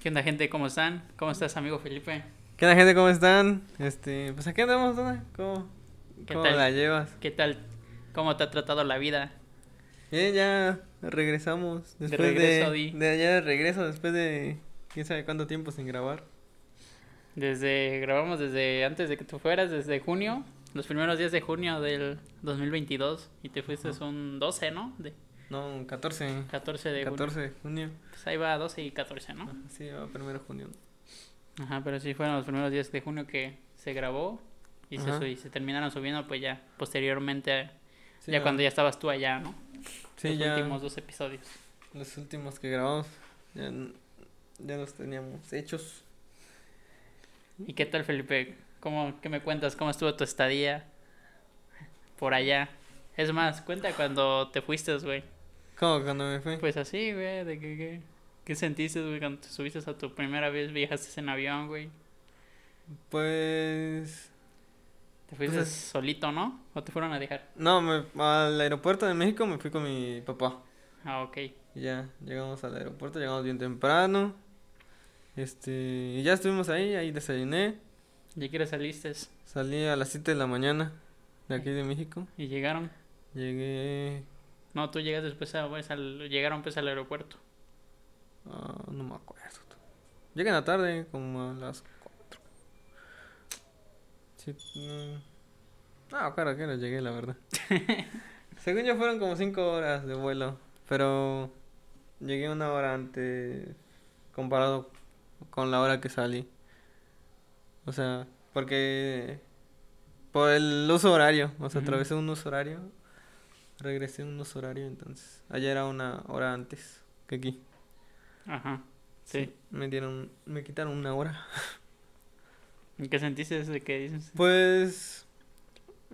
¿Qué onda, gente? ¿Cómo están? ¿Cómo estás, amigo Felipe? ¿Qué onda, gente? ¿Cómo están? Este, pues aquí andamos, ¿no? ¿Cómo, ¿Qué cómo tal? la llevas? ¿Qué tal? ¿Cómo te ha tratado la vida? Bien, ya regresamos. De Después de, regreso, Di. de allá de regreso, después de quién sabe cuánto tiempo sin grabar. Desde, grabamos desde antes de que tú fueras, desde junio, los primeros días de junio del 2022, y te fuiste un 12, ¿no? De No, 14. 14 de junio. 14 de junio. Pues ahí va 12 y 14, ¿no? Sí, va primero de junio. Ajá, pero sí fueron los primeros días de junio que se grabó y, se, y se terminaron subiendo, pues ya posteriormente, Sí, ya cuando ya estabas tú allá, ¿no? Sí, los ya. últimos dos episodios. Los últimos que grabamos. Ya, ya los teníamos hechos. ¿Y qué tal, Felipe? ¿Cómo, ¿Qué me cuentas? ¿Cómo estuvo tu estadía por allá? Es más, cuenta cuando te fuiste, güey. ¿Cómo cuando me fui? Pues así, güey, de que, que- ¿qué sentiste, güey, cuando te subiste a tu primera vez, viajaste en avión, güey? Pues. Te fuiste Pues es- solito, ¿no? ¿O te fueron a dejar? No, me, al aeropuerto de México me fui con mi papá. Ah, ok. Y ya llegamos al aeropuerto, llegamos bien temprano. Este, y ya estuvimos ahí, ahí desayuné. ¿Y qué hora saliste? Salí a las 7 de la mañana de aquí de México. ¿Y llegaron? Llegué, No, tú llegas después a, pues, al, llegaron pues al aeropuerto. ah, no me acuerdo. Llegué en la tarde, como a las 4. Sí, no. Ah, claro que no llegué, la verdad. Según yo fueron como 5 horas de vuelo, pero llegué una hora antes comparado con la hora que salí. O sea, porque por el uso horario, o sea, Ujú. atravesé un uso horario, regresé un uso horario, entonces allá era una hora antes que aquí. Ajá. Sí. Me dieron, me quitaron una hora. ¿Y qué sentiste desde que dices? Pues,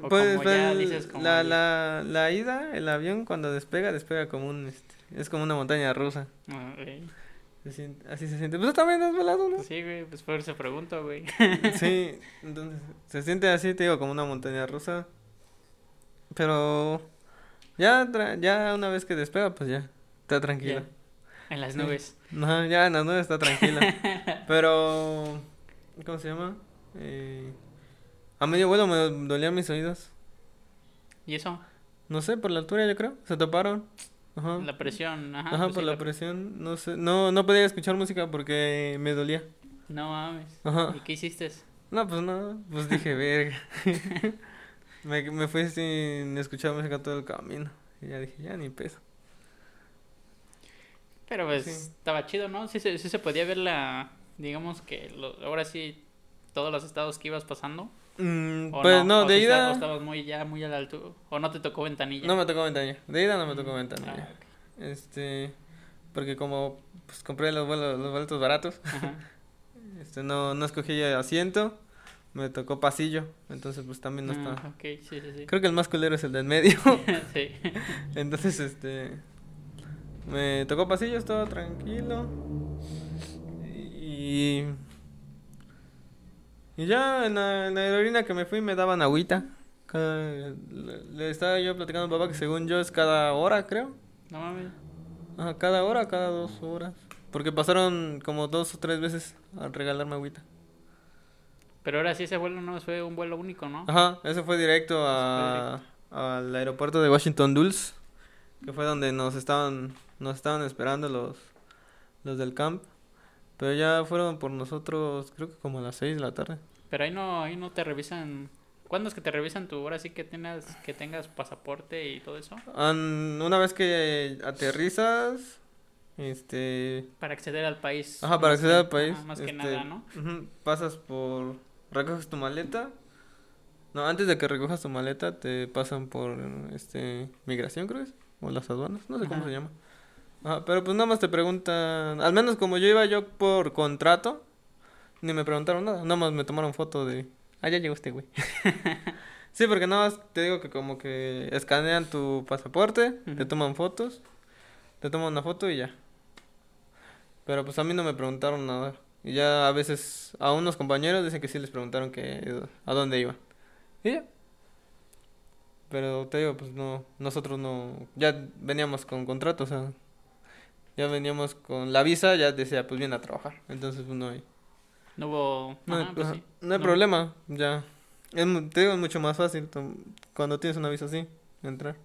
O pues como ya dices como la, la, la ida, el avión cuando despega, despega como un, este, es como una montaña rusa. Ah, ok. Se siente- así se siente. Pues tú también has volado, ¿no? Pues sí, güey, pues por eso pregunto, güey. Sí, entonces se siente así, te digo, como una montaña rusa. Pero ya, tra- ya una vez que despega, pues ya, está tranquilo. En las Sí. nubes. No, ya en las nubes está tranquilo. Pero, ¿cómo se llama? Eh, a medio vuelo me dolían mis oídos. ¿Y eso? No sé, por la altura yo creo. Se taparon. Ajá. La presión, ajá. Ajá, pues por sí, la presión. No sé. No, no podía escuchar música porque me dolía. No mames. Ajá. ¿Y qué hiciste? No, pues no. Pues dije, verga. me, me fui sin escuchar música todo el camino. Y ya dije, ya ni peso. Pero pues Sí. estaba chido, ¿no? Sí, se- sí se podía ver la, digamos que lo- ahora sí, todos los estados que ibas pasando. Mm, ¿O pues no, ¿O de sí ida. estabas muy ya muy a la altura. ¿O no te tocó ventanilla? No me tocó ventanilla. De ida no me tocó Mm, ventanilla. ah. Este. Porque como pues, compré los vuelos, los boletos baratos, Ajá. este no, no escogí asiento. Me tocó pasillo. Entonces, pues también no Ah, está. ok, sí, sí, sí. Creo que el más culero es el del medio. sí. Entonces, este. Me tocó pasillo, estaba tranquilo. Y. Y ya en la, en la aerolínea que me fui me daban agüita. Cada- le, le estaba yo platicando a papá que según yo es cada hora, creo. No mames. Ajá, cada hora, cada dos horas. Porque pasaron como dos o tres veces a regalarme agüita. Pero ahora sí ese vuelo no fue un vuelo único, ¿no? Ajá, eso fue directo a, al aeropuerto de Washington Dulles, que fue donde nos estaban nos estaban esperando los los del camp. Pero ya fueron por nosotros, creo que como a las 6 de la tarde. Pero ahí no, ahí no te revisan. ¿Cuándo es que te revisan tu ahora sí que tengas, que tengas pasaporte y todo eso? An- una vez que aterrizas, este, Para acceder al país. ajá, para acceder que- al país, más que este, nada, ¿no? ujú, pasas por, recoges tu maleta. No, antes de que recojas tu maleta te pasan por, este, migración creo que es, o las aduanas, no sé cómo se llama. Ajá, pero pues nada más te preguntan, al menos como yo iba yo por contrato, ni me preguntaron nada, nada más me tomaron foto de, ah, ya llegó este güey. sí, porque nada más te digo que como que escanean tu pasaporte, te toman fotos, te toman una foto y ya. Pero pues a mí no me preguntaron nada. Y ya a veces a unos compañeros dicen que sí les preguntaron que a dónde iban. Y ya. Pero te digo, pues no, nosotros no, ya veníamos con contrato, o sea, ya veníamos con la visa, ya decía, pues viene a trabajar. Entonces, pues no hay. No hubo. No, hay- pues sí. no hay No. problema, ya. Es, te digo, es mucho más fácil cuando tienes una visa así, entrar.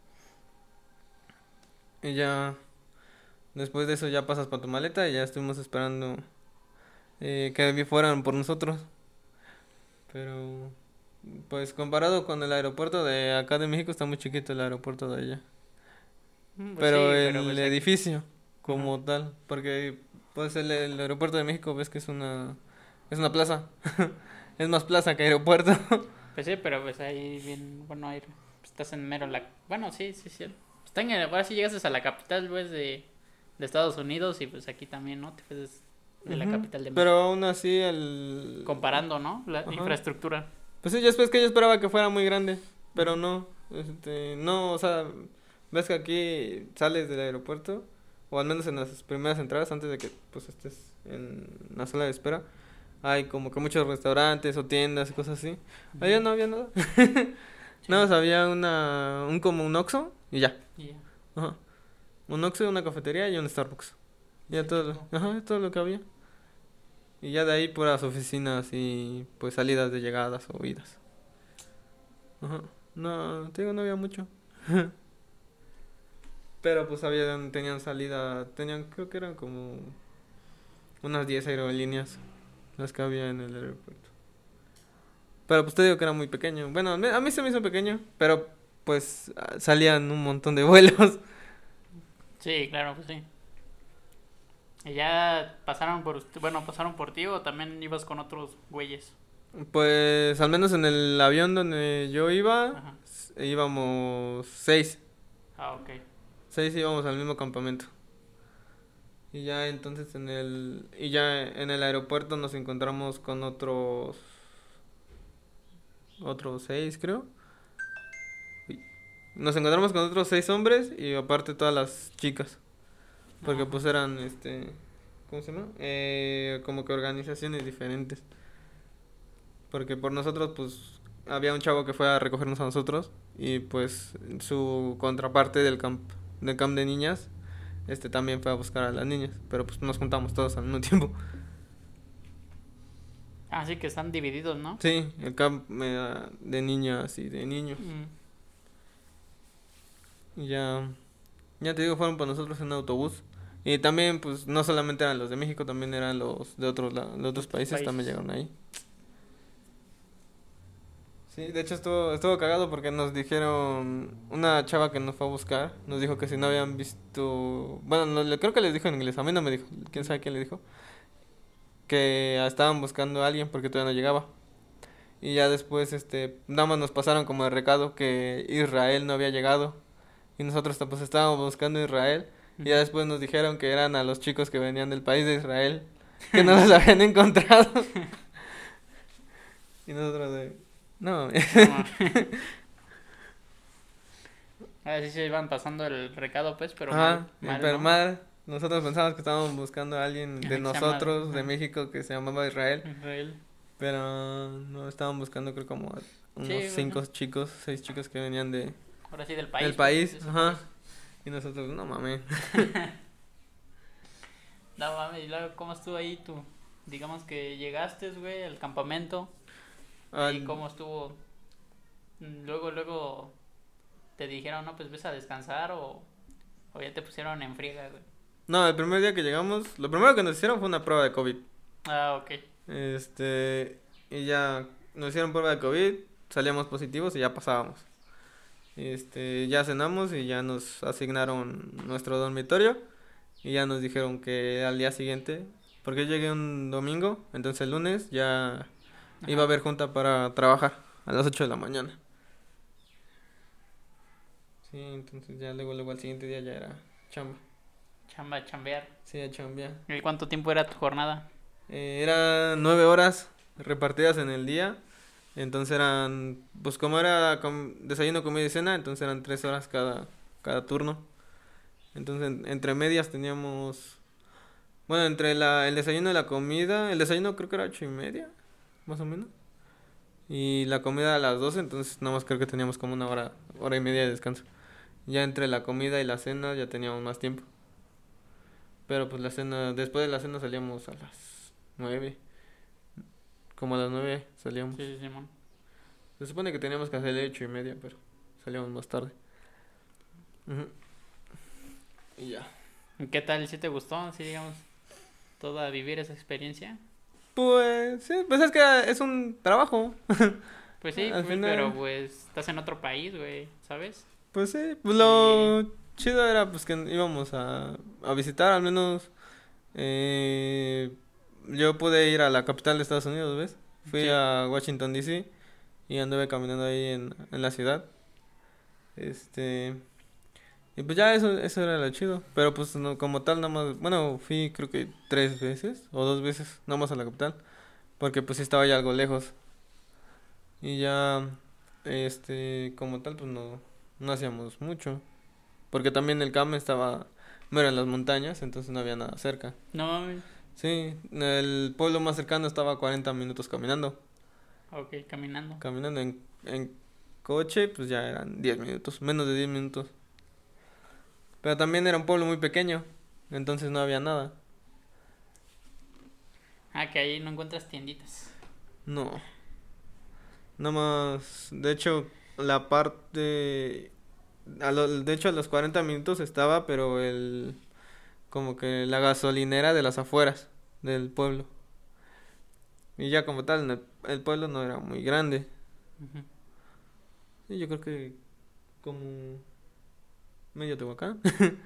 Y ya. Después de eso, ya pasas por tu maleta y ya estuvimos esperando eh, que fueran por nosotros. Pero. Pues comparado con el aeropuerto de acá de México, está muy chiquito el aeropuerto de allá. Mm, pues Pero sí, el pues aquí- edificio como tal, porque pues el, el aeropuerto de México ves que es una es una plaza. es más plaza que aeropuerto. Pues sí, pero pues ahí bien. Bueno, ahí estás en mero la. Bueno, sí, sí, sí. En. Ahora sí llegas a la capital, pues, de, de Estados Unidos y pues aquí también, ¿no? Te fuiste de la capital de México. Pero aún así el Comparando, ¿no? La Ajá. infraestructura. Pues sí, yo es que yo esperaba que fuera muy grande, pero no, este, no, o sea, ves que aquí sales del aeropuerto o al menos en las primeras entradas antes de que pues estés en la sala de espera. Hay como que muchos restaurantes o tiendas y cosas así. Allá no había nada. Nada más había una, un como un Oxxo y ya. Y ya. Ajá. Un Oxxo, una cafetería y un Starbucks. Ya Sí, todo, chico. ajá, todo lo que había. Y ya de ahí puras oficinas y pues salidas de llegadas o idas. Ajá. No, te digo, no había mucho. Pero pues había, tenían salida, tenían, creo que eran como unas 10 aerolíneas las que había en el aeropuerto. Pero pues te digo que era muy pequeño. Bueno, a mí, se me hizo pequeño, pero pues salían un montón de vuelos. Sí, claro, pues sí. ¿Y ya pasaron por usted, bueno, pasaron por ti o también ibas con otros güeyes? Pues al menos en el avión donde yo iba, Ajá. íbamos seis. Ah, ok. Seis íbamos al mismo campamento. Y ya entonces en el y ya en el aeropuerto nos encontramos con otros otros seis, creo. Nos encontramos con otros seis hombres y aparte todas las chicas. Porque pues eran este ¿cómo se llama? Eh, como que organizaciones diferentes. Porque por nosotros pues había un chavo que fue a recogernos a nosotros y pues su contraparte del camp del camp de niñas este también fue a buscar a las niñas, pero pues nos juntamos todos al mismo tiempo. Ah, sí que están divididos, ¿no? Sí, el camp eh, de niñas y de niños. Mm. Y ya ya te digo, fueron por nosotros en autobús. Y también pues no solamente eran los de México, también eran los de otros la- de otros países, también Países. llegaron ahí. Sí, de hecho estuvo, estuvo cagado porque nos dijeron, una chava que nos fue a buscar, nos dijo que si no habían visto, bueno, no, creo que les dijo en inglés, a mí no me dijo, quién sabe quién le dijo, que estaban buscando a alguien porque todavía no llegaba. Y ya después, este, nada más nos pasaron como de recado que Israel no había llegado. Y nosotros pues estábamos buscando a Israel. Y ya después nos dijeron que eran a los chicos que venían del país de Israel, que no los habían encontrado. y nosotros de... No, No. A ver si se iban pasando el recado, pues, pero Ajá, mal, mal, pero ¿no? mal. Nosotros pensábamos que estábamos buscando a alguien de llama- nosotros, de. México, que se llamaba Israel. Israel. Pero no, estaban buscando creo como unos Sí, cinco bueno. chicos, seis chicos que venían de, Ahora sí del país. del pues, país. Ajá. Y nosotros, no mames. No mames, y luego, ¿cómo estuvo ahí tú? Digamos que llegaste, güey, al campamento. ¿Y cómo estuvo? Luego, luego te dijeron, no, pues ves a descansar o, o ya te pusieron en friega, güey. No, el primer día que llegamos, lo primero que nos hicieron fue una prueba de COVID. Ah, ok. Este, y ya nos hicieron prueba de COVID, salíamos positivos y ya pasábamos. Este, ya cenamos y ya nos asignaron nuestro dormitorio y ya nos dijeron que al día siguiente, porque yo llegué un domingo, entonces el lunes ya iba a haber junta para trabajar a las 8 de la mañana. Sí, entonces ya luego, luego al siguiente día ya era chamba. Chamba, chambear. Sí, a chambear. ¿Y cuánto tiempo era tu jornada? Eh, eran nueve horas repartidas en el día. Entonces eran, pues como era com- desayuno, comida y cena, entonces eran tres horas cada, cada turno. Entonces en- entre medias teníamos, bueno, entre la, el desayuno y la comida, el desayuno creo que era ocho y media, más o menos. Y la comida a las doce, entonces nada más creo que teníamos como una hora, hora y media de descanso. Ya entre la comida y la cena ya teníamos más tiempo. Pero pues la cena, después de la cena salíamos a las nueve. Como a las nueve salíamos. Sí, sí, Simón. Se supone que teníamos que hacer ocho y media, pero salíamos más tarde. Ujú. Y ya. ¿Y ¿Qué tal? ¿Si te gustó? ¿Sí, digamos, toda vivir esa experiencia? Pues, sí, pues es que es un trabajo. Pues sí, Al pues, final- pero pues estás en otro país, güey, ¿sabes? Pues sí, pues lo chido era pues que íbamos a, a visitar al menos eh, yo pude ir a la capital de Estados Unidos, ¿ves? Fui Sí. a Washington DC y anduve caminando ahí en, en la ciudad. Este y pues ya eso eso era lo chido, pero pues no, como tal nada más, bueno, fui creo que tres veces o dos veces nada más a la capital, porque pues estaba ya algo lejos. Y ya este como tal pues no no hacíamos mucho. Porque también el camp estaba, bueno, en las montañas, entonces no había nada cerca. No mames. Sí, el pueblo más cercano estaba a 40 minutos caminando. Ok, caminando. Caminando en, en coche, pues ya eran 10 minutos, menos de 10 minutos. Pero también era un pueblo muy pequeño, entonces no había nada. Ah, que ahí no encuentras tienditas. No. Nada más, de hecho, la parte... A lo- de hecho, a los 40 minutos estaba, pero el... Como que la gasolinera de las afueras del pueblo. Y ya como tal, el, el pueblo no era muy grande. Ujú. Sí, yo creo que como medio Tehuacán.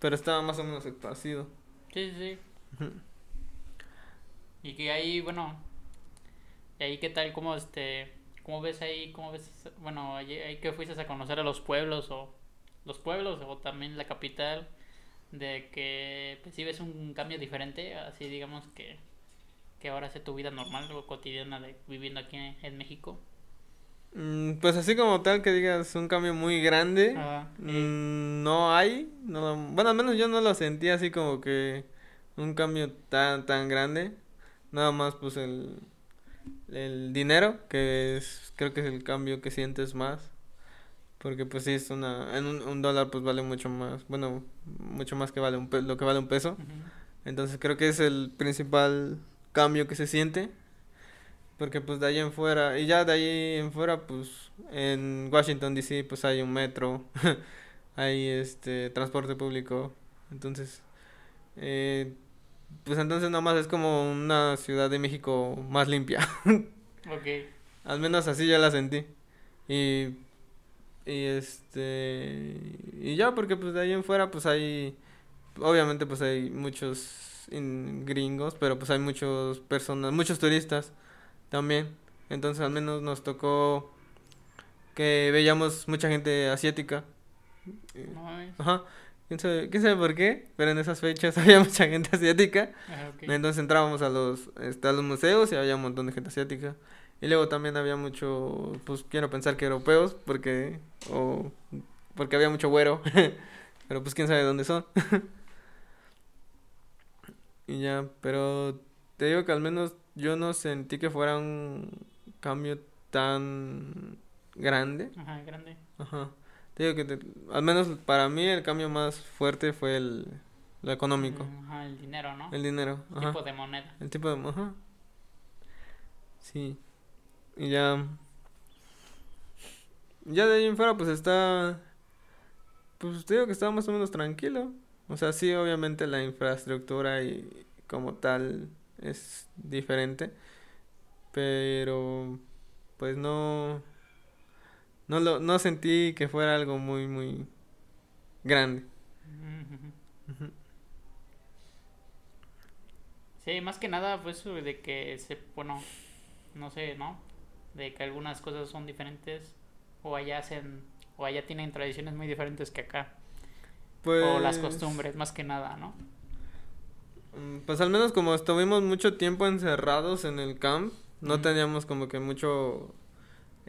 pero estaba más o menos esparcido. Sí, sí, sí. Ujú. Y que ahí, bueno, y ahí qué tal, cómo este, cómo ves ahí, cómo ves, bueno, ahí, ahí que fuiste a conocer a los pueblos o los pueblos o también la capital, de que ves un cambio diferente, así digamos que, que ahora hace tu vida normal o cotidiana de viviendo aquí en, en México. Mm, Pues así como tal que digas un cambio muy grande, Ah, sí. mm, no hay, no, bueno, al menos yo no lo sentí así como que un cambio tan tan grande, nada más pues el el dinero, que es creo que es el cambio que sientes más, porque pues sí es una en un, un dólar pues vale mucho más, bueno, mucho más que vale un pe- lo que vale un peso. Ujú. Entonces creo que es el principal cambio que se siente. Porque pues de ahí en fuera, y ya de ahí en fuera, pues en Washington DC pues hay un metro, hay este transporte público. Entonces, eh, pues entonces nada más es como una ciudad de México más limpia. Ok, Al menos así ya la sentí. Y, y este, y ya porque pues de ahí en fuera pues hay, obviamente pues hay muchos in- gringos, pero pues hay muchos personas, muchos turistas también. Entonces al menos nos tocó que veíamos mucha gente asiática. Ajá. ¿Quién sabe, quién sabe por qué? Pero en esas fechas había mucha gente asiática. Ah. Entonces entrábamos a los, este, a los museos y había un montón de gente asiática. Y luego también había mucho, pues quiero pensar que europeos, porque, o, porque había mucho güero. pero pues quién sabe dónde son. y ya, pero te digo que al menos yo no sentí que fuera un cambio tan grande. Ajá, grande. Ajá. Te digo que te- al menos para mí el cambio más fuerte fue el, lo económico, Mm, Ajá, el dinero, ¿no? el dinero. Ajá. tipo de moneda. El tipo de... Ajá. Sí. Y ya... Ya de ahí en fuera pues está... Pues te digo que está más o menos tranquilo. O sea, sí, obviamente la infraestructura y como tal es diferente. Pero... Pues no... No lo... No sentí que fuera algo muy, muy... Grande. Sí, más que nada fue eso de que se, bueno, no sé, ¿no? De que algunas cosas son diferentes o allá hacen, o allá tienen tradiciones muy diferentes que acá. O las Pues- costumbres, más que nada, ¿no? Mm, Pues al menos como estuvimos mucho tiempo encerrados en el camp, no teníamos como que mucho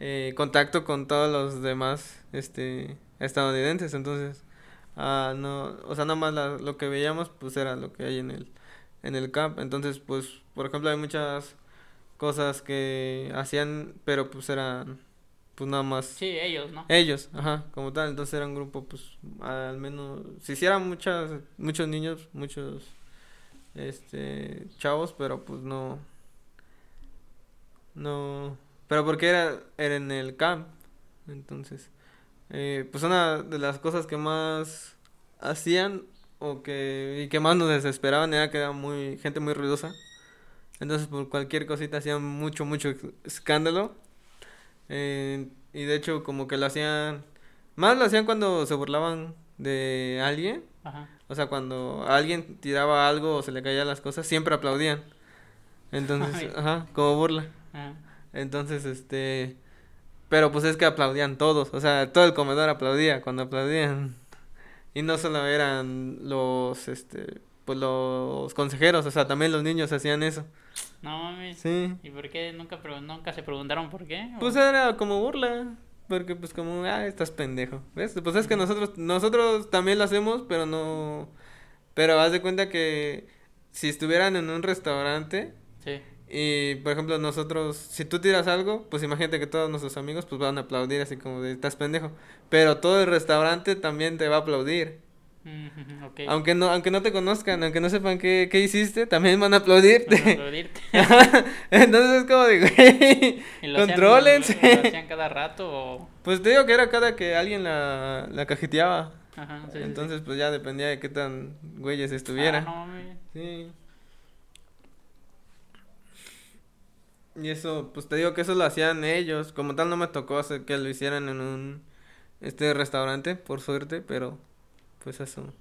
eh, contacto con todos los demás este estadounidenses, entonces ah, no, o sea, nada más la- lo que veíamos pues era lo que hay en el en el camp, entonces pues por ejemplo hay muchas cosas que hacían, pero pues eran pues nada más. Sí, ellos, ¿no? Ellos, ajá, como tal. Entonces era un grupo, pues, al menos. Si hicieran muchas, muchos niños, muchos. Este. Chavos, pero pues no. No. Pero porque era, era en el camp. Entonces. Eh, pues una de las cosas que más hacían o que y que más nos desesperaban era que era muy gente muy ruidosa entonces por cualquier cosita hacían mucho mucho escándalo eh, y de hecho como que lo hacían más lo hacían cuando se burlaban de alguien Ajá. o sea cuando alguien tiraba algo o se le caían las cosas siempre aplaudían entonces Ay. ajá como burla Ajá. entonces, este... Pero pues es que aplaudían todos, o sea, todo el comedor aplaudía cuando aplaudían. Y no solo eran los, este, pues los consejeros, o sea, también los niños hacían eso. No mames. Sí. ¿Y por qué nunca, nunca se preguntaron por qué? ¿O- Pues era como burla, porque pues como, ah, estás pendejo, ¿ves? Pues es que nosotros, nosotros también lo hacemos, pero no... Pero haz de cuenta que si estuvieran en un restaurante Sí. Y por ejemplo, nosotros, si tú tiras algo, pues imagínate que todos nuestros amigos pues van a aplaudir así como de estás pendejo. Pero todo el restaurante también te va a aplaudir. Aunque no, aunque no te conozcan, aunque no sepan qué, qué hiciste, también van a aplaudirte. Entonces es como de, güey, ¿Y lo hacían- contrólense. ¿Lo hacían cada rato o...? Pues te digo que era cada que alguien la, la cajeteaba. Ajá, sí, sí, sí. Entonces pues ya dependía de qué tan güeyes Ah, estuviera. no. Sí. Y eso, pues te digo que eso lo hacían ellos. Como tal no me tocó hacer que lo hicieran en un este restaurante, por suerte, pero pues eso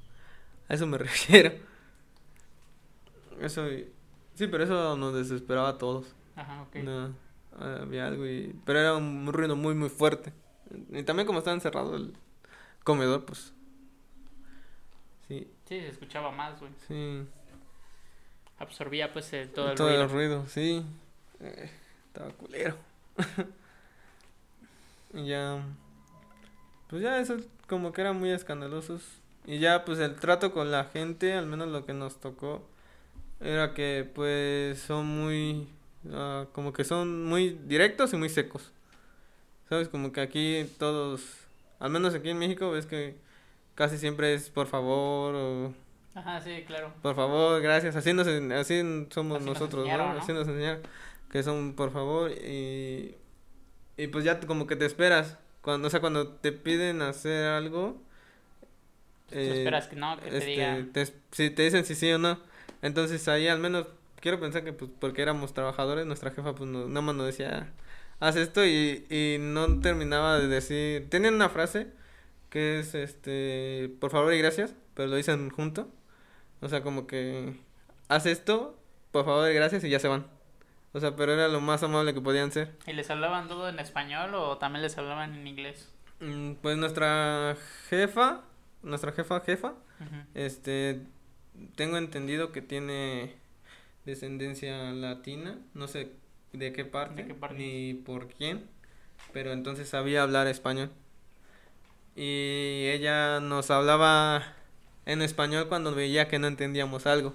a eso me refiero. Eso sí, pero eso nos desesperaba a todos. Ajá, ok. No, había algo y pero era un ruido muy muy fuerte. Y también como estaba encerrado el comedor, pues sí, Sí, se escuchaba más, güey. sí. Absorbía, pues, el- todo el Todo ruido. el ruido, sí. Eh, estaba culero. y ya. Pues ya eso como que eran muy escandalosos. Y ya pues el trato con la gente, al menos lo que nos tocó, era que pues son muy... ah, como que son muy directos y muy secos. ¿Sabes? Como que aquí todos, al menos aquí en México, ves que casi siempre es por favor o Ajá, sí, claro. por favor, gracias. Así, nos, así somos Así nos nosotros, ¿no? ¿no? Así nos enseñaron. Que son por favor y, y pues ya como que te esperas. Cuando, o sea, cuando te piden hacer algo. Eh, esperas que no, que te este, digan. te, si te dicen si sí o no. Entonces ahí al menos quiero pensar que pues porque éramos trabajadores, nuestra jefa pues no, nada más nos decía, haz esto y, y no terminaba de decir, tienen una frase que es este, por favor y gracias, pero lo dicen junto. O sea, como que haz esto, por favor y gracias y ya se van. O sea, pero era lo más amable que podían ser. ¿Y les hablaban todo en español o también les hablaban en inglés? Mm, Pues nuestra jefa, nuestra jefa jefa. Este, tengo entendido que tiene descendencia latina, no sé de qué parte, ¿De qué parte? ni por quién, pero entonces sabía hablar español. Y ella nos hablaba en español cuando veía que no entendíamos algo.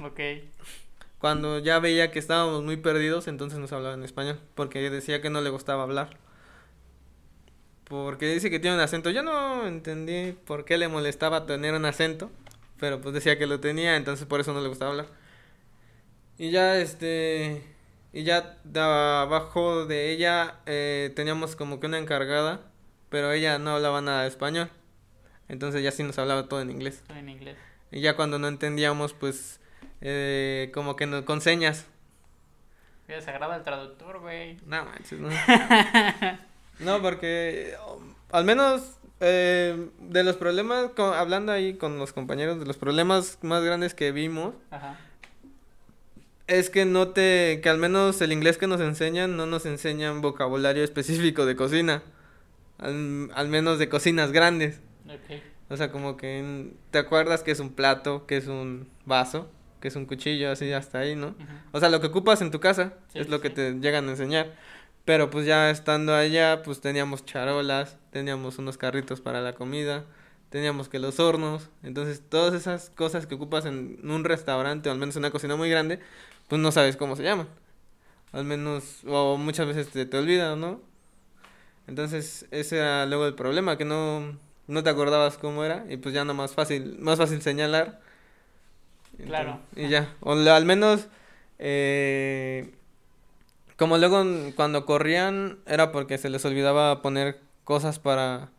Ok. Cuando ya veía que estábamos muy perdidos, entonces nos hablaba en español, porque decía que no le gustaba hablar. Porque dice que tiene un acento. Yo no entendí por qué le molestaba tener un acento, pero pues decía que lo tenía, entonces por eso no le gustaba hablar. Y ya este y ya de abajo de ella eh, teníamos como que una encargada, pero ella no hablaba nada de español. Entonces ya sí nos hablaba todo en inglés. Todo en inglés. Y ya cuando no entendíamos, pues eh, como que nos, con señas. Qué desagrada el traductor, güey. No manches, no. No, porque al menos eh, de los problemas, hablando ahí con los compañeros, de los problemas más grandes que vimos, Ajá. es que no te, que al menos el inglés que nos enseñan no nos enseñan vocabulario específico de cocina, al, al menos de cocinas grandes. Ok. O sea, como que en- te acuerdas que es un plato, que es un vaso, que es un cuchillo, así hasta ahí, ¿no? O sea, lo que ocupas en tu casa Sí, es sí, lo que te llegan a enseñar. Pero pues ya estando allá, pues teníamos charolas, teníamos unos carritos para la comida, teníamos que los hornos. Entonces, todas esas cosas que ocupas en un restaurante o al menos en una cocina muy grande, pues no sabes cómo se llaman. Al menos, o muchas veces te, te olvidan, ¿no? Entonces, ese era luego el problema, que no, no te acordabas cómo era y pues ya no más fácil, más fácil señalar. Claro. Y ya, o al menos, eh, como luego cuando corrían era porque se les olvidaba poner cosas para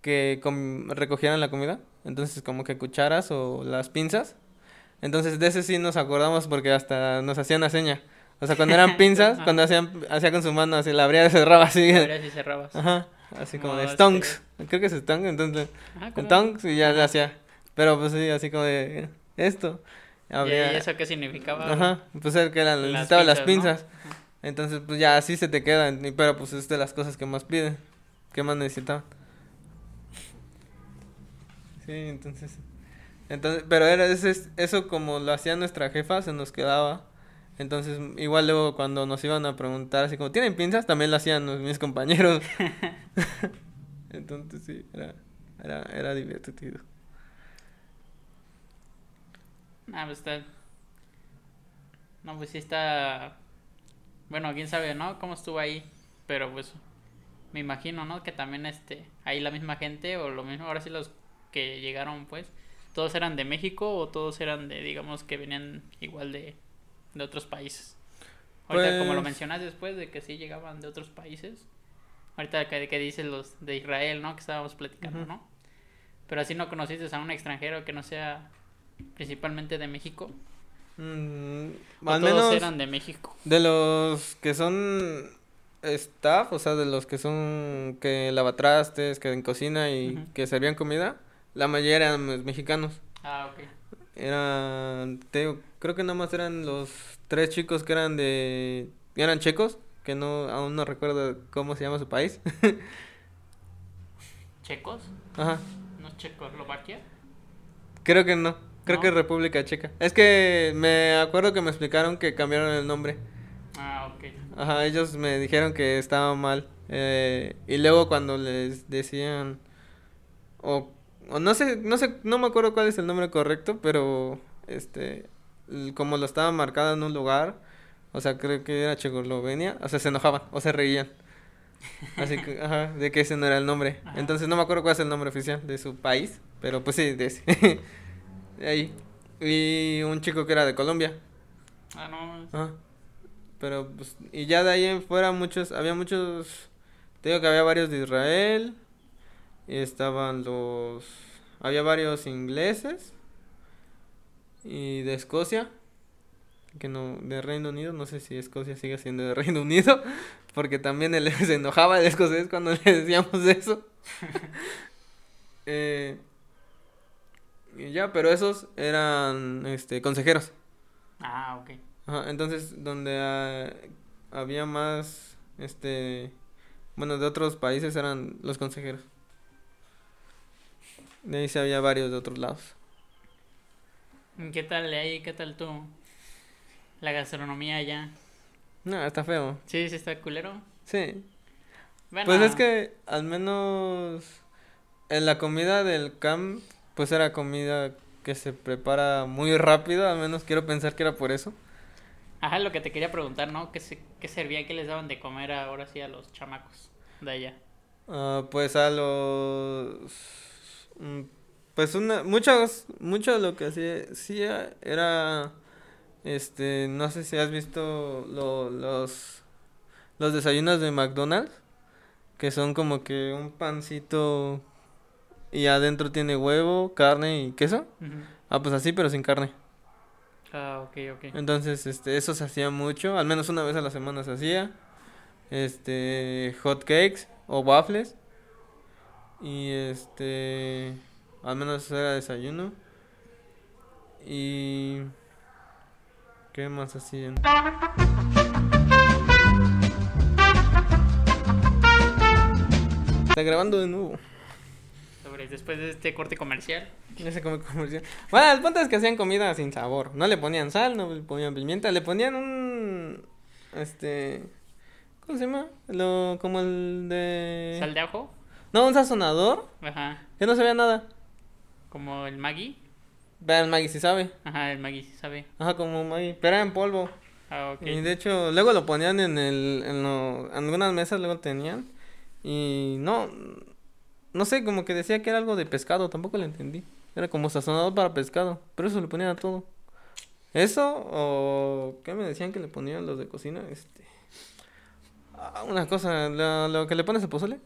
que recogieran la comida. Entonces, como que cucharas o las pinzas. Entonces, de ese sí nos acordamos porque hasta nos hacían la seña. O sea, cuando eran pinzas, cuando hacían, hacía con su mano así, la abría y cerraba así. Abrías y cerrabas. Ajá, así como Como de este- stonks. Creo que es stonks, entonces, Ajá, con ¿cómo? tonks y ya le hacía. Pero pues sí, así como de esto. ¿Y Abría- eso qué significaba? Ajá, pues el que Las necesitaba las pinzas, pinzas. ¿no? Entonces, pues ya así se te quedan. Pero pues es de las cosas que más piden, que más necesitaban. Sí, entonces. Entonces, pero era ese, eso como lo hacía nuestra jefa, se nos quedaba. Entonces, igual luego cuando nos iban a preguntar, así como, ¿tienen pinzas? También lo hacían los- mis compañeros. Entonces, sí, era, era, era divertido. Ah, pues está. No, pues sí está. Bueno, quién sabe, ¿no? Cómo estuvo ahí. Pero pues. Me imagino, ¿no? Que también este. Ahí la misma gente o lo mismo. Ahora sí los que llegaron, pues. ¿Todos eran de México o todos eran de, digamos, que venían igual de, de otros países? Ahorita, como lo Pues- mencionas después, de que sí llegaban de otros países. Ahorita que, que dices los de Israel, ¿no? Que estábamos platicando. ¿no? Pero así no conociste a un extranjero que no sea principalmente de México. Mm, ¿O al todos menos eran de México. de los que son staff, o sea, de los que son que lavatrastes, que en cocina y que servían comida, la mayoría eran pues, mexicanos. Ah, ok. Eran, te digo, creo que nada más eran los tres chicos que eran de, eran checos, que no, aún no recuerdo cómo se llama su país. ¿Checos? Ajá, ¿No es Checoslovaquia? creo que no, creo ¿No? que es República Checa. Es que me acuerdo que me explicaron que cambiaron el nombre. Ah, ok. Ajá, ellos me dijeron que estaba mal. eh, y luego cuando les decían, o, o no sé, no sé, no me acuerdo cuál es el nombre correcto, pero este, como lo estaba marcado en un lugar, o sea, creo que era Checoslovenia, o sea, se enojaban o se reían. Así que, ajá, de que ese no era el nombre. Ajá. Entonces no me acuerdo cuál es el nombre oficial de su país, pero pues sí, de ese. De ahí. Y un chico que era de Colombia. Ah, no. Ajá. Pero pues, y ya de ahí en fuera muchos, había muchos, te digo que había varios de Israel, y estaban los, había varios ingleses, y de Escocia, que no, de Reino Unido, no sé si Escocia sigue siendo de Reino Unido, porque también él se enojaba el escocés cuando le decíamos eso. Eh, y ya, pero esos eran, este, consejeros. Ah, ok. Ajá, entonces donde ah, había más, este, bueno, de otros países eran los consejeros. De ahí sí había varios de otros lados. ¿Y ¿Qué tal de ahí? ¿Qué tal tú? La gastronomía allá. No, está feo. Sí, sí está culero. Sí. Bueno, Pues es que al menos en la comida del camp, pues era comida que se prepara muy rápido, al menos quiero pensar que era por eso. Ajá, lo que te quería preguntar, ¿no? ¿Qué, se, qué servía, qué les daban de comer ahora sí a los chamacos de allá? Ah, pues a los mm, pues una muchos mucho de lo que hacía hacía era este no sé si has visto lo- los los desayunos de McDonald's que son como que un pancito y adentro tiene huevo, carne y queso. Ah, pues así pero sin carne. Ah, ok, ok. Entonces, este, eso se hacía mucho, al menos una vez a la semana se hacía. Este, hot cakes o waffles. Y este, al menos era desayuno. Y ¿qué más hacían? Está grabando de nuevo. Después de este corte comercial. Se come comercial. Bueno, el punto es que hacían comida sin sabor. No le ponían sal, no le ponían pimienta, le ponían un este ¿cómo se llama? Lo como el de ¿Sal de ajo? No, un sazonador Ajá. que no sabía nada. Como el Maggi. Vean, Maggie sí sabe. Ajá, el Maggi sí sabe. Ajá, como Maggie, pero era en polvo. Ah, ok. Y de hecho, luego lo ponían en el en, lo- en algunas mesas luego tenían Y no, no sé, como que decía que era algo de pescado, tampoco lo entendí. Era como sazonador para pescado, pero eso le ponían a todo. Eso o qué me decían que le ponían los de cocina, este ah, una cosa, lo, lo que le pones a pozole,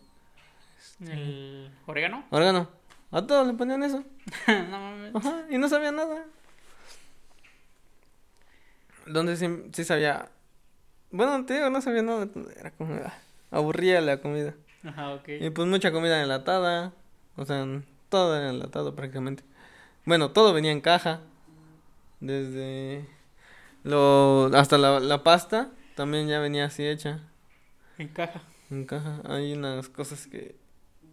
¿El orégano? órgano. A todos le ponían eso. no mames. Ajá, y no sabía nada. Donde sí, sí sabía. Bueno, te digo, no sabía nada. Era como. ah, Aburría la comida. Ajá, ok. Y pues mucha comida enlatada. O sea, todo era enlatado prácticamente. Bueno, todo venía en caja. Desde. Lo, hasta la, la pasta también ya venía así hecha. En caja. En caja. Hay unas cosas que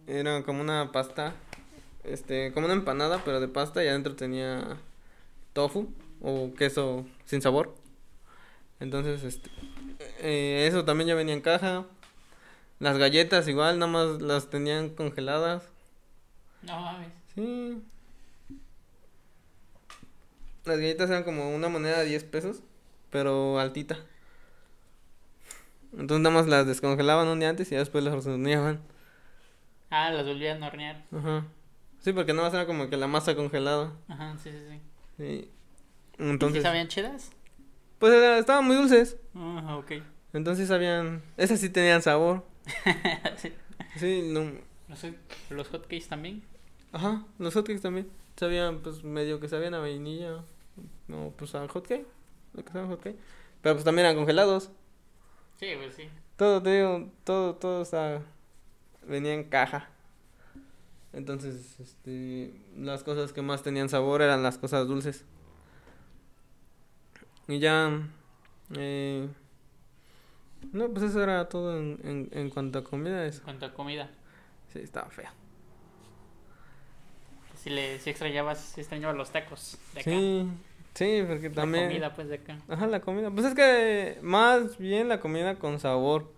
eran como una pasta, este, como una empanada, pero de pasta y adentro tenía tofu o queso sin sabor. Entonces, este, eh, eso también ya venía en caja. Las galletas igual, nada más las tenían congeladas. No mames. Sí. Las galletas eran como una moneda de 10 pesos, pero altita. Entonces nada más las descongelaban un día antes y ya después las horneaban. Ah, las volvían a hornear. Ajá. Sí, porque nada más era como que la masa congelada. Ajá, sí, sí, sí. Sí. ¿Y Entonces, sabían chidas? pues era- estaban muy dulces. Ajá, ok. Entonces sabían, esas sí tenían sabor. Sí. Sí, no, los hotcakes también. ajá, los hotcakes también. Sabían, pues medio que sabían a vainilla. No, pues a hotcake. Lo que saben hotcake. Pero pues también eran congelados. Sí, pues sí. Todo, te digo, todo, todo está, venía en caja. Entonces, este, las cosas que más tenían sabor eran las cosas dulces. Y ya, eh, no, pues eso era todo en, en, en cuanto a comida, En eso. cuanto a comida. Sí, estaba feo. Si le si extrañabas, si extrañabas los tacos de acá. Sí, sí, porque La también... comida pues de acá. Ajá, la comida. Pues es que más bien la comida con sabor.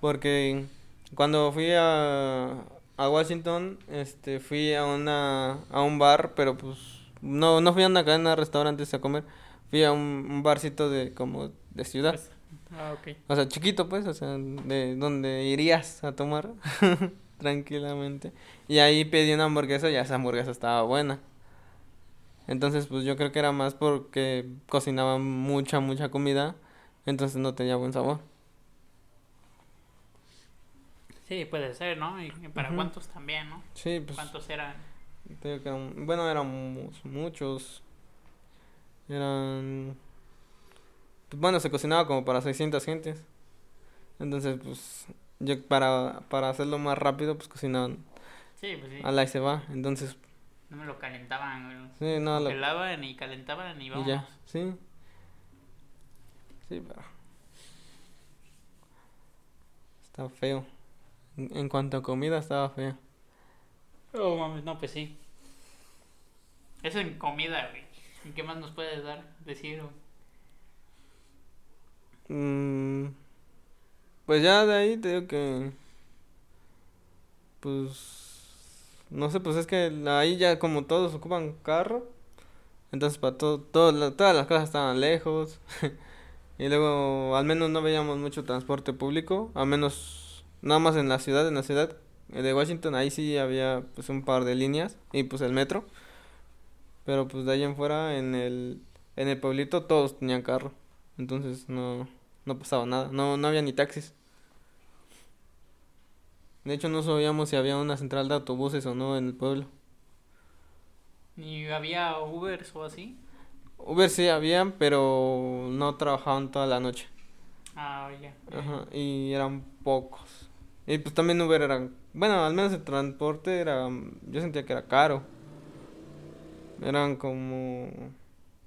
Porque cuando fui a, a Washington, este, fui a una a un bar, pero pues no no fui a una cadena de restaurantes a comer. Fui a un, un barcito de como de ciudad. Pues, ah, ok. O sea, chiquito pues, o sea, de donde irías a tomar tranquilamente. Y ahí pedí una hamburguesa y esa hamburguesa estaba buena. Entonces, pues yo creo que era más porque cocinaban mucha, mucha comida, entonces no tenía buen sabor. Sí, puede ser, ¿no? Y para Ujú. cuántos también, ¿no? Sí, pues ¿Cuántos eran? que eran, bueno, éramos muchos. Eran, bueno, se cocinaba como para 600 gentes. Entonces, pues yo para, para hacerlo más rápido, pues cocinaban Sí, pues sí. a la y se va. Entonces, No me lo calentaban, güey. sí, no, lo- Congelaban y calentaban y Y vamos. ya, sí. Sí, pero. Está feo. En, en cuanto a comida, estaba feo. Oh, mames, no, pues sí. Eso en comida, güey. ¿Y qué más nos puedes dar? Decir, güey? Mm, pues ya de ahí te digo que. Pues. No sé, pues es que ahí ya como todos ocupan carro. Entonces para todo, todo todas las casas estaban lejos. y luego al menos no veíamos mucho transporte público. Al menos nada más en la ciudad, en la ciudad de Washington, ahí sí había pues un par de líneas. Y pues el metro. Pero pues de ahí en fuera, en el, en el pueblito todos tenían carro. Entonces no, no pasaba nada. No, no había ni taxis. De hecho no sabíamos si había una central de autobuses o no en el pueblo. ¿Ni había Ubers o así? Uber sí habían, pero no trabajaban toda la noche. Ah, ya. Ajá, y eran pocos. Y pues también Uber era, bueno, al menos el transporte era, yo sentía que era caro. Eran como,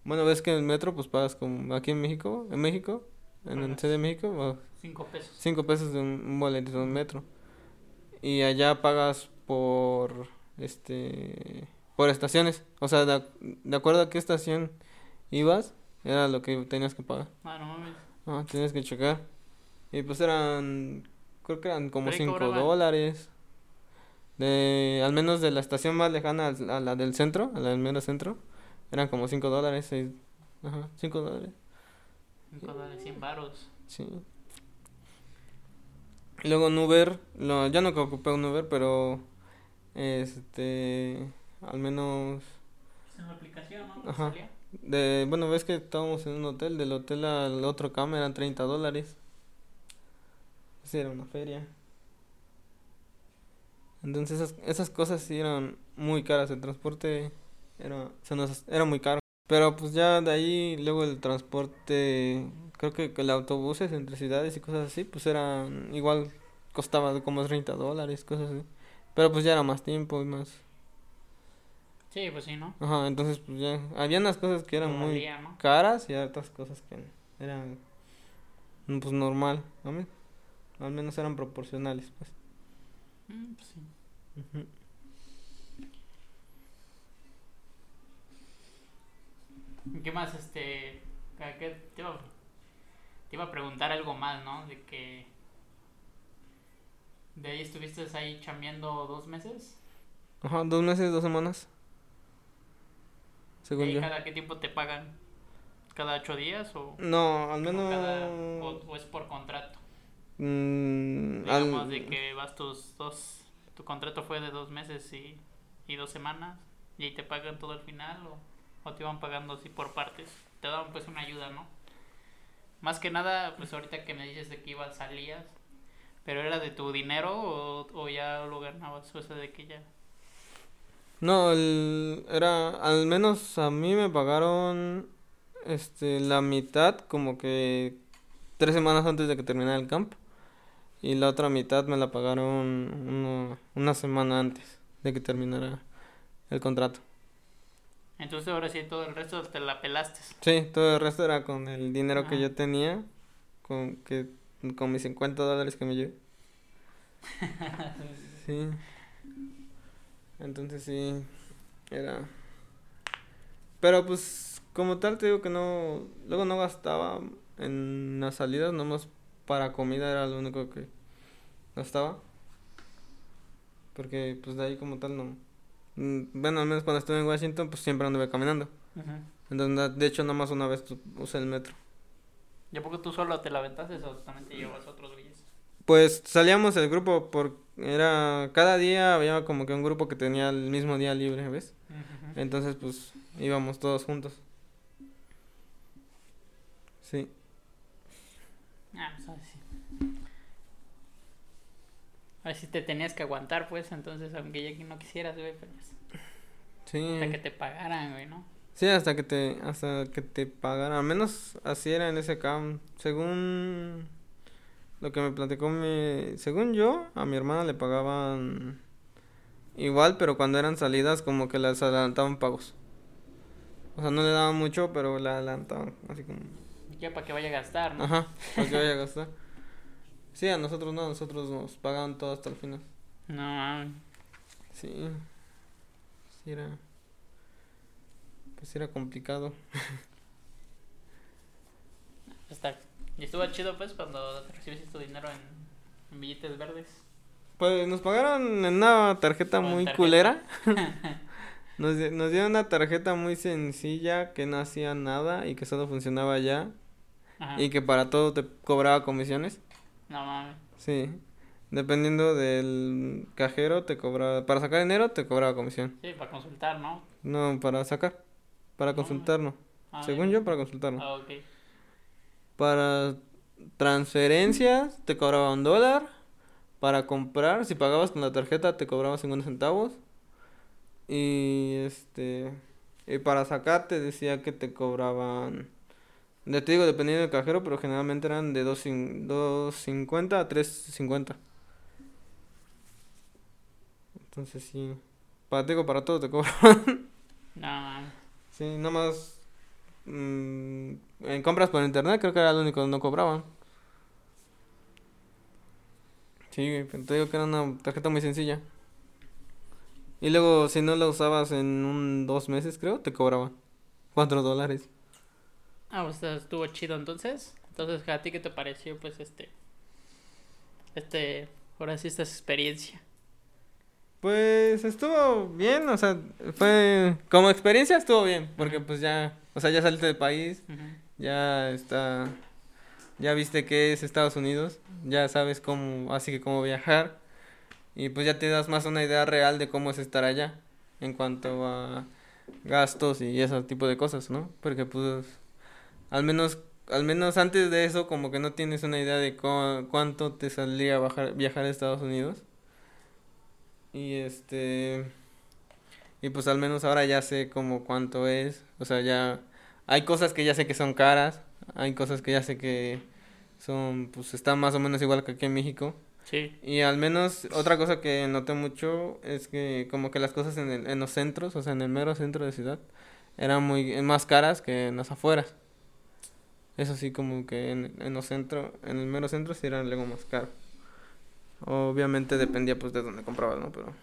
bueno, ves que en el metro pues pagas como aquí en México, en México, en el. CD de México, Cinco pesos. cinco pesos de un, un boletito de un metro. Y allá pagas por, este, por estaciones. O sea, de, de acuerdo a qué estación ibas, era lo que tenías que pagar. Ah, no mames. Ah, tienes que checar. Y pues eran, creo que eran como Pero ahí 5 cobraban. dólares. De, al menos de la estación más lejana a la del centro, a la del mero centro, eran como 5 dólares, seis, ajá, 5 dólares, Cinco dólares, cien varos. sí. Luego en Uber, lo, ya no ocupé un Uber, pero este, al menos... Es en la aplicación, ¿no? Ajá. Salía. De, bueno, ves que estábamos en un hotel, del hotel al otro cama eran 30 dólares. Sí, era una feria. Entonces esas, esas cosas sí eran muy caras, el transporte era, se nos, era muy caro. Pero pues ya de ahí, luego el transporte, creo que, el autobuses entre ciudades y cosas así, pues eran, igual costaba como 30 dólares, cosas así. Pero pues ya era más tiempo y más. Sí, pues sí, ¿no? Ajá, entonces pues ya, había unas cosas que eran muy caras y otras cosas que eran mm, pues normal, ¿no? Al menos eran proporcionales, pues. Mm, pues sí. ¿Y ¿Qué más, este, qué te iba, te iba a preguntar algo más, ¿no? De que de ahí estuviste ahí chambeando dos meses. Ajá, dos meses, dos semanas. ¿Y Según yo. cada qué tiempo te pagan? ¿Cada ocho días o, No, al menos. cada, o, o es por contrato? mm, Digamos al- de que vas tus dos, tu contrato fue de dos meses y, y dos semanas y ahí te pagan todo al final o, o te iban pagando así por partes. Te daban pues una ayuda, ¿no? Más que nada, pues ahorita que me dices de que ibas, salías, pero era de tu dinero o, o ya lo ganabas, o sea, de que ya... No, era. Al menos a mí me pagaron. Este, la mitad, como que. Tres semanas antes de que terminara el camp. Y la otra mitad me la pagaron uno- una semana antes de que terminara el contrato. Entonces ahora sí todo el resto te la pelaste. Sí, todo el resto era con el dinero que yo tenía, con que con mis 50 dólares que me llevé. Sí. Entonces sí, era... Pero pues como tal te digo que no, luego no gastaba en las salidas, nomás para comida era lo único que gastaba. Porque pues de ahí como tal no... Mm, Bueno, al menos cuando estuve en Washington pues siempre anduve caminando. Ujú. Entonces, de hecho, nomás una vez usé el metro. ¿Y a poco tú solo te la aventaste o también te llevas otros güeyes? Pues salíamos el grupo por... Era... Cada día había como que un grupo que tenía el mismo día libre, ¿ves? Entonces, pues, íbamos todos juntos. Sí. Ah, pues sí. Ahora sí te tenías que aguantar, pues, entonces, aunque ya que no quisieras, güey, pues, Sí. hasta que te pagaran, güey, ¿no? Sí, hasta que te... Hasta que te pagaran. Al menos así era en ese camp. Según... Lo que me platicó mi... Según yo, a mi hermana le pagaban... Igual, pero cuando eran salidas como que las adelantaban pagos. O sea, no le daban mucho, pero la adelantaban. Así como... Ya para que vaya a gastar, ¿no? Ajá, para que vaya a gastar. Sí, a nosotros no, a nosotros nos pagaban todo hasta el final. No, mames. Sí. Sí era. Pues era complicado. Está. Y estuvo chido, pues, cuando recibiste tu dinero en, en billetes verdes. Pues nos pagaron en una tarjeta muy tarjeta. culera. Nos, nos dieron una tarjeta muy sencilla que no hacía nada y que solo funcionaba ya. Ajá. Y que para todo te cobraba comisiones. No mames. Sí. Dependiendo del cajero te cobraba... Para sacar dinero te cobraba comisión. Sí, para consultar, ¿no? No, para sacar. Para No, consultar no. Ah, Según yo, para consultar no. Ah, ok. Para transferencias te cobraba un dólar. Para comprar, si pagabas con la tarjeta te cobraba 50 centavos. Y este. Y para sacar te decía que te cobraban. Ya te digo, dependiendo del cajero, pero generalmente eran de 2.cin- 2.50 a 3.50. Entonces sí. Para, te digo, para todo te cobraban. No. Sí, nomás mm, en compras por internet creo que era lo único que no cobraban. Sí, te digo que era una tarjeta muy sencilla. Y luego si no la usabas en un dos meses creo, te cobraban cuatro dólares. Ah, pues estuvo chido entonces. Entonces, ¿a ti qué te pareció, pues, este... Este... Ahora sí, esta experiencia. Pues estuvo bien, o sea, fue como experiencia estuvo bien, porque pues ya, o sea, ya saliste del país, ya está, ya viste que es Estados Unidos, ya sabes cómo, así que cómo viajar y pues ya te das más una idea real de cómo es estar allá en cuanto a gastos y ese tipo de cosas, ¿no? Porque pues al menos al menos antes de eso como que no tienes una idea de cuánto te saldría bajar, viajar a Estados Unidos. Y este y pues al menos ahora ya sé como cuánto es, o sea, ya hay cosas que ya sé que son caras, hay cosas que ya sé que son pues están más o menos igual que aquí en México. Sí. Y al menos otra cosa que noté mucho es que como que las cosas en, el, en los centros, o sea, en el mero centro de ciudad, eran muy más caras que en las afueras. Eso sí, como que en, en los centros, en el mero centro sí era algo más caro. Obviamente dependía pues de dónde comprabas, ¿no? Pero...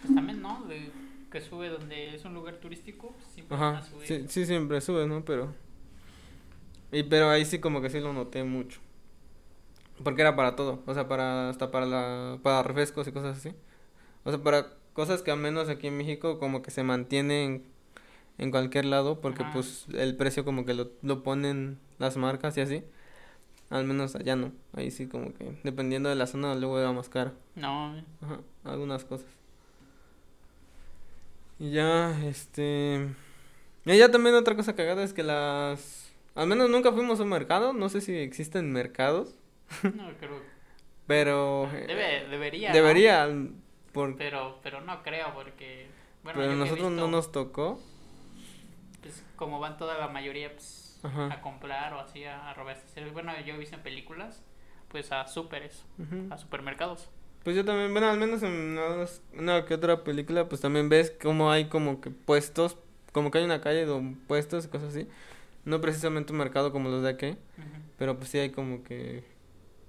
Pues también, ¿no? De que sube donde es un lugar turístico, siempre Ajá, sí, sí, siempre sube, ¿no? Pero... Y pero ahí sí como que sí lo noté mucho. Porque era para todo, o sea, para hasta para la para refrescos y cosas así. O sea, para cosas que al menos aquí en México como que se mantienen en cualquier lado porque pues el precio como que lo, lo ponen las marcas y así. Al menos allá no. Ahí sí como que dependiendo de la zona luego era más caro. No. Ajá, algunas cosas. Y ya, este... Y ya también otra cosa cagada es que las... Al menos nunca fuimos a un mercado. No sé si existen mercados. No, creo. pero... Debe, debería. Debería. Pero, pero no creo porque... Bueno, pero nosotros no nos tocó como van toda la mayoría pues, a comprar o así a, robar Bueno, yo he visto en películas, pues a súperes, a supermercados. Pues yo también, bueno, al menos en una, que otra película, pues también ves como hay como que puestos, como que hay una calle de puestos y cosas así. No precisamente un mercado como los de aquí, pero pues sí hay como que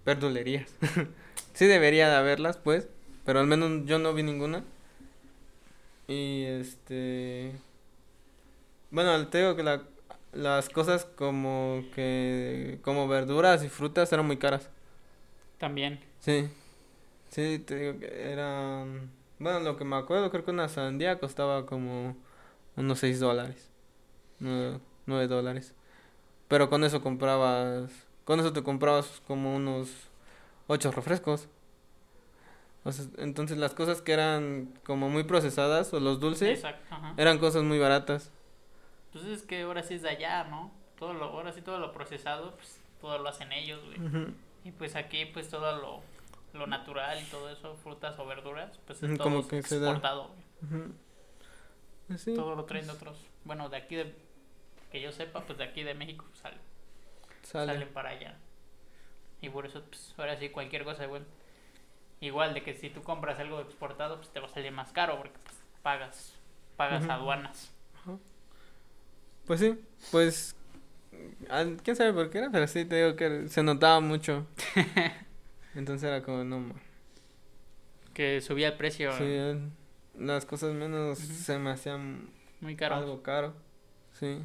verdulerías. sí debería de haberlas, pues, pero al menos yo no vi ninguna. Y este bueno, te digo que la, las cosas como que como verduras y frutas eran muy caras. También. Sí. Sí, te digo que eran bueno, lo que me acuerdo creo que una sandía costaba como unos 6 dólares. 9, dólares. Pero con eso comprabas con eso te comprabas como unos 8 refrescos. O sea, entonces las cosas que eran como muy procesadas o los dulces eran cosas muy baratas. Pues es que ahora sí es de allá, ¿no? Todo lo, ahora sí todo lo procesado, pues todo lo hacen ellos, güey. Y pues aquí, pues todo lo, lo natural y todo eso, frutas o verduras, pues es todo exportado, güey. Pues todo lo traen de otros. Bueno, de aquí, de, que yo sepa, pues de aquí de México sale. Sale. Salen para allá. Y por eso, pues ahora sí cualquier cosa, güey. Igual de que si tú compras algo exportado, pues te va a salir más caro porque pues, pagas, pagas aduanas. Pues sí, pues. Ah, quién sabe por qué era, pero sí te digo que se notaba mucho. Entonces era como, no. Que subía el precio. Sí, las cosas menos se me hacían. Muy caro. Algo caro. Sí.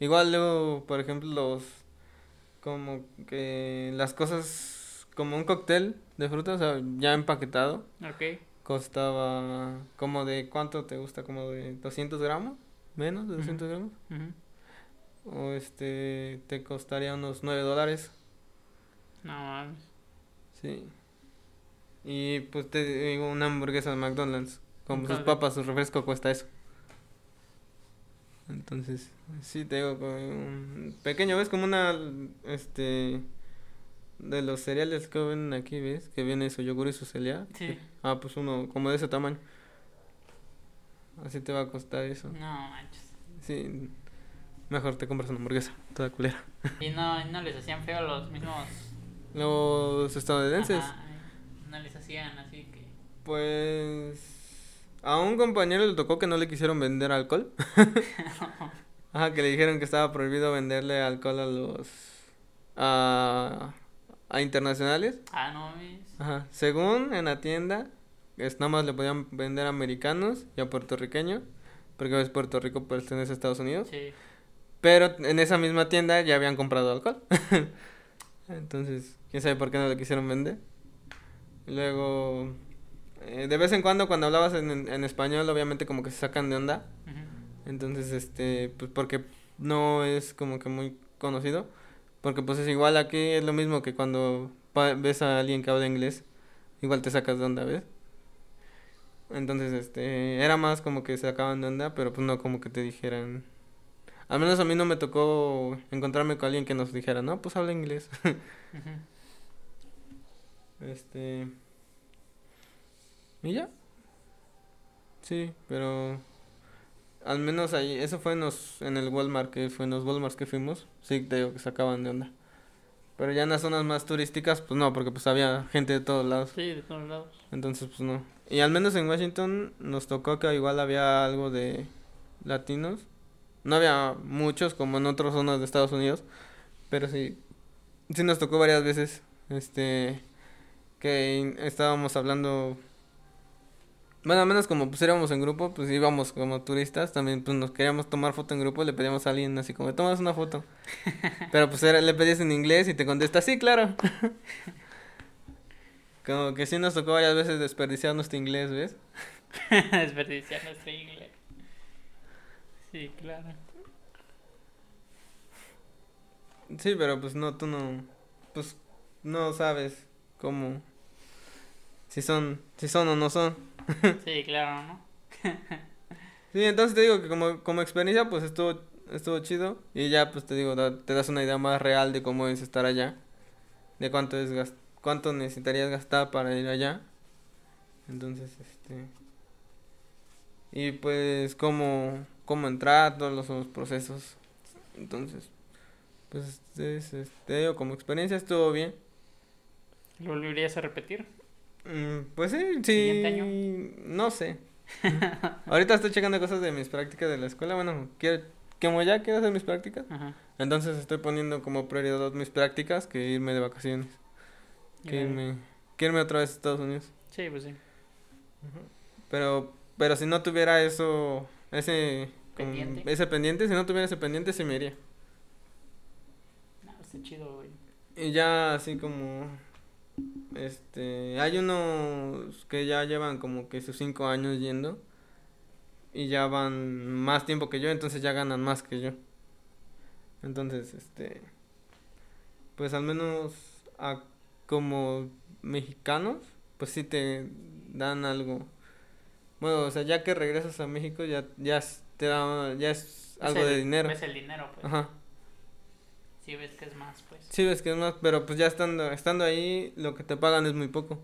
Igual luego, por ejemplo, los. Como que las cosas. Como un cóctel de frutas, o sea, ya empaquetado. Ok. Costaba. Como de. ¿Cuánto te gusta? Como de 200 gramos menos de 200 gramos. O este, te costaría unos 9 dólares. No mames. Sí. Y pues te digo, una hamburguesa de McDonald's con sus papas, su refresco cuesta eso. Entonces, sí, te digo, un pequeño, ¿ves? Como una, este, de los cereales que ven aquí, ¿ves? Que viene su yogur y su cereal. Sí. Ah, pues uno, como de ese tamaño. Así te va a costar eso. No manches. Sí. Mejor te compras una hamburguesa, toda culera. ¿Y no, no les hacían feo los mismos? Los estadounidenses. no les hacían así que. Pues. A un compañero le tocó que no le quisieron vender alcohol. Ajá, que le dijeron que estaba prohibido venderle alcohol a los. a. a internacionales. Ah, no. Ajá. Según en la tienda, es, nada más le podían vender a americanos y a puertorriqueños, porque es Puerto Rico pertenece a Estados Unidos. Sí. Pero en esa misma tienda ya habían comprado alcohol. Entonces, quién sabe por qué no le quisieron vender. Luego, eh, de vez en cuando cuando hablabas en, en, español, obviamente como que se sacan de onda. Entonces, este, pues porque no es como que muy conocido. Porque pues es igual aquí, es lo mismo que cuando ves a alguien que habla inglés, igual te sacas de onda, ¿ves? Entonces, este, era más como que se sacaban de onda, pero pues no como que te dijeran... Al menos a mí no me tocó encontrarme con alguien que nos dijera, no, pues habla inglés. Este... ¿Y ya? Sí, pero... Al menos ahí, eso fue en, los, en el Walmart, que fue en los Walmarts que fuimos. Sí, te digo que sacaban de onda. Pero ya en las zonas más turísticas, pues no, porque pues había gente de todos lados. Sí, de todos lados. Entonces, pues no. Y al menos en Washington nos tocó que igual había algo de latinos. No había muchos como en otras zonas de Estados Unidos, pero sí, sí nos tocó varias veces, este, que estábamos hablando, bueno, al menos como pues íbamos en grupo, pues íbamos como turistas, también pues nos queríamos tomar foto en grupo, le pedíamos a alguien así como, tomas una foto, pero pues era, le pedías en inglés y te contesta, sí, claro. Como que sí nos tocó varias veces desperdiciar nuestro inglés, ¿ves? Desperdiciar nuestro inglés. Sí, claro. Sí, pero pues no, tú no, pues no sabes cómo, si son, si son o no son. Sí, claro, ¿no? Sí, entonces te digo que como, como experiencia pues estuvo, estuvo chido y ya pues te digo, te das una idea más real de cómo es estar allá, de cuánto es gas- cuánto necesitarías gastar para ir allá. Entonces, este, y pues cómo, cómo entrar, todos los, los procesos. Entonces, pues es, es- te digo, como experiencia estuvo bien. ¿Lo volverías a repetir? Mm, pues sí, sí, ¿Siguiente año? no sé. Ahorita estoy checando cosas de mis prácticas de la escuela. Bueno, quiero, como ya quiero hacer mis prácticas, Ajá. entonces estoy poniendo como prioridad mis prácticas que irme de vacaciones, Ya. irme, otra vez a Estados Unidos. Sí, pues sí. Pero, pero si no tuviera eso, ese Pendiente. ese pendiente, si no tuviera ese pendiente, sí me iría. No, está chido, güey. Y ya así como, este, hay unos que ya llevan como que sus cinco años yendo y ya van más tiempo que yo, entonces ya ganan más que yo. Entonces, este, pues al menos a, como mexicanos, pues sí te dan algo. Bueno, o sea, ya que regresas a México ya, ya es- te da, ya es algo de dinero. Ves el dinero, pues. Ajá. Sí, ves que es más, pues. Sí, ves que es más, pero pues ya estando, estando ahí, lo que te pagan es muy poco.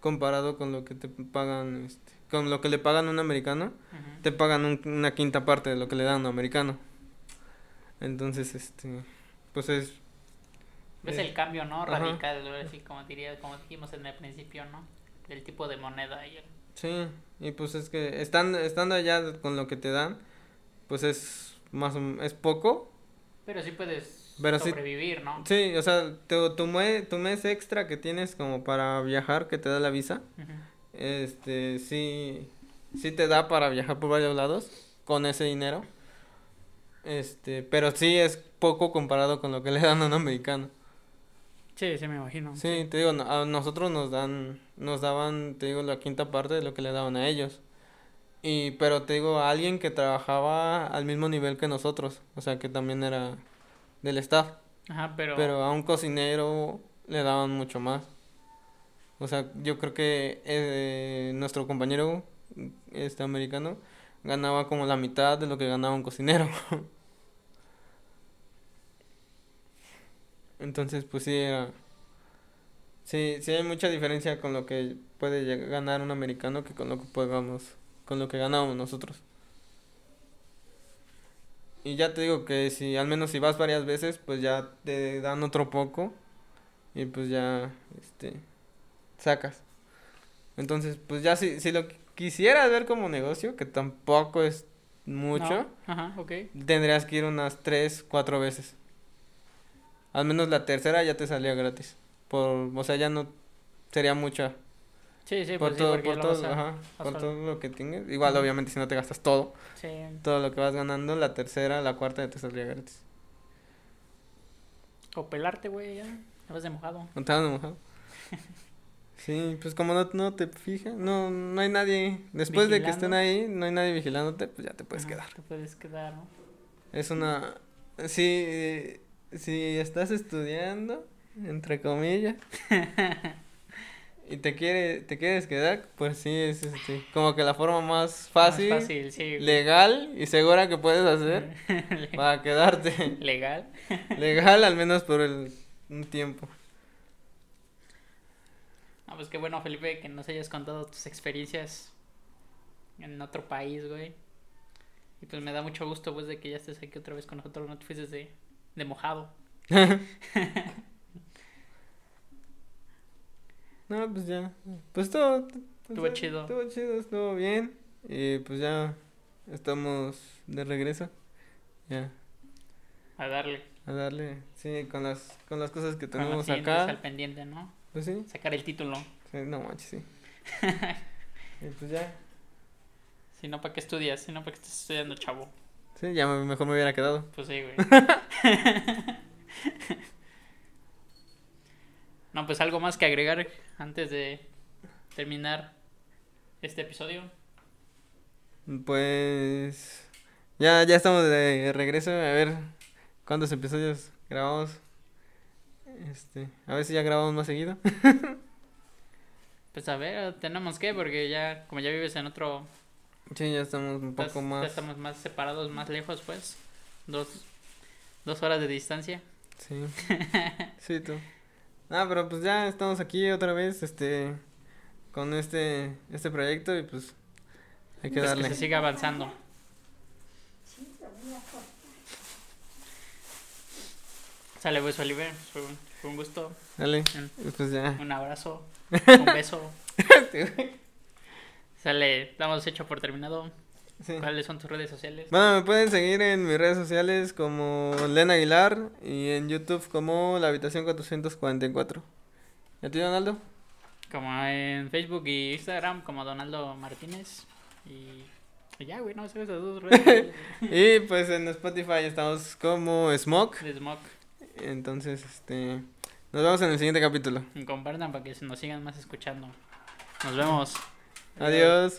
Comparado con lo que te pagan, este, con lo que le pagan a un americano, te pagan un- una quinta parte de lo que le dan a un americano. Entonces, este, pues es, Ves eh, el cambio, ¿no? Radical, así como diría, como dijimos en el principio, ¿no? Del tipo de moneda y el... sí, y pues es que estando, estando allá con lo que te dan, pues es más, es poco. Pero sí puedes Pero sí- sobrevivir, ¿no? Sí, o sea, tu, tu, mue- tu mes extra que tienes como para viajar, que te da la visa. Este, sí, sí te da para viajar por varios lados con ese dinero. Este, pero sí es poco comparado con lo que le dan a un americano. Sí, sí, me imagino. Sí, te digo, a nosotros nos dan, nos daban, te digo, la quinta parte de lo que le daban a ellos. Y, pero te digo, a alguien que trabajaba al mismo nivel que nosotros, o sea, que también era del staff. Ajá, pero... Pero a un cocinero le daban mucho más. O sea, yo creo que eh, nuestro compañero este americano ganaba como la mitad de lo que ganaba un cocinero. Entonces, pues sí era Sí, sí hay mucha diferencia con lo que puede ganar un americano que con lo que podamos, con lo que ganábamos nosotros. Y ya te digo que si al menos si vas varias veces, pues ya te dan otro poco y pues ya este sacas. Entonces, pues ya si si lo quisieras ver como negocio, que tampoco es mucho, No, Ajá, tendrías que ir unas tres, cuatro veces. Al menos la tercera ya te salía gratis. Por, o sea, ya no sería mucha. Sí, sí, por pues todo, por lo todo, vas a- ajá, vas por todo lo que tienes. Igual, obviamente, si no te gastas todo, Sí, todo lo que vas ganando, la tercera, la cuarta ya te saldría gratis. o pelarte, güey, ya. Te vas de mojado. ¿No te has mojado? Sí, pues como no, no te fijas, no, no hay nadie. Después de que estén ahí, no hay nadie vigilándote, pues ya te puedes Ajá, quedar. Te puedes quedar, ¿no? Es una... Sí, si estás estudiando, entre comillas, y te quiere, te quieres quedar, pues sí, es este, como que la forma más fácil, Más fácil, sí. güey. legal y segura que puedes hacer para quedarte. Legal. Legal, al menos por el, un tiempo. Ah, pues qué bueno, Felipe, que nos hayas contado tus experiencias en otro país, güey. Y pues me da mucho gusto, pues, de que ya estés aquí otra vez con nosotros, no te fuiste de, de mojado. No, pues ya. Pues todo. Estuvo chido. Estuvo chido, estuvo bien. Y pues ya estamos de regreso. Ya, A darle. a darle. Sí, con las, con las cosas que Con tenemos al acá. pendiente, ¿no? Pues sí, Sacar el título. sí, no manches, sí. y pues ya. Si no, ¿para qué estudias? Si no, ¿para qué estás estudiando, chavo? Sí, ya me- mejor me hubiera quedado. Pues sí, güey. no, pues algo más que agregar antes de terminar este episodio. Pues ya, ya estamos de regreso. A ver cuántos episodios grabamos. Este, a ver si ya grabamos más seguido. Pues a ver, tenemos que, porque ya, como ya vives en otro, Sí, ya estamos un poco ya más. estamos más separados, más lejos, pues, dos, dos horas de distancia. Sí. Sí, tú. Ah, pero pues ya estamos aquí otra vez, este, con este, este proyecto y pues hay que Pues darle. que se siga avanzando. Sale, pues, Oliver, fue un, fue un gusto, Dale, un, pues ya. un abrazo, un beso. Sale, damos hecho por terminado. Sí. ¿Cuáles son tus redes sociales? Bueno, me pueden seguir en mis redes sociales como Len Aguilar y en YouTube como La Habitación 444. ¿Y a ti, Donaldo? Como en Facebook y Instagram, como Donaldo Martínez. Y, y ya, güey, no sé esas dos redes Y pues en Spotify estamos como Smoke. Smoke. Entonces, este, nos vemos en el siguiente capítulo. Y compartan para que se nos sigan más escuchando. Nos vemos. Adiós.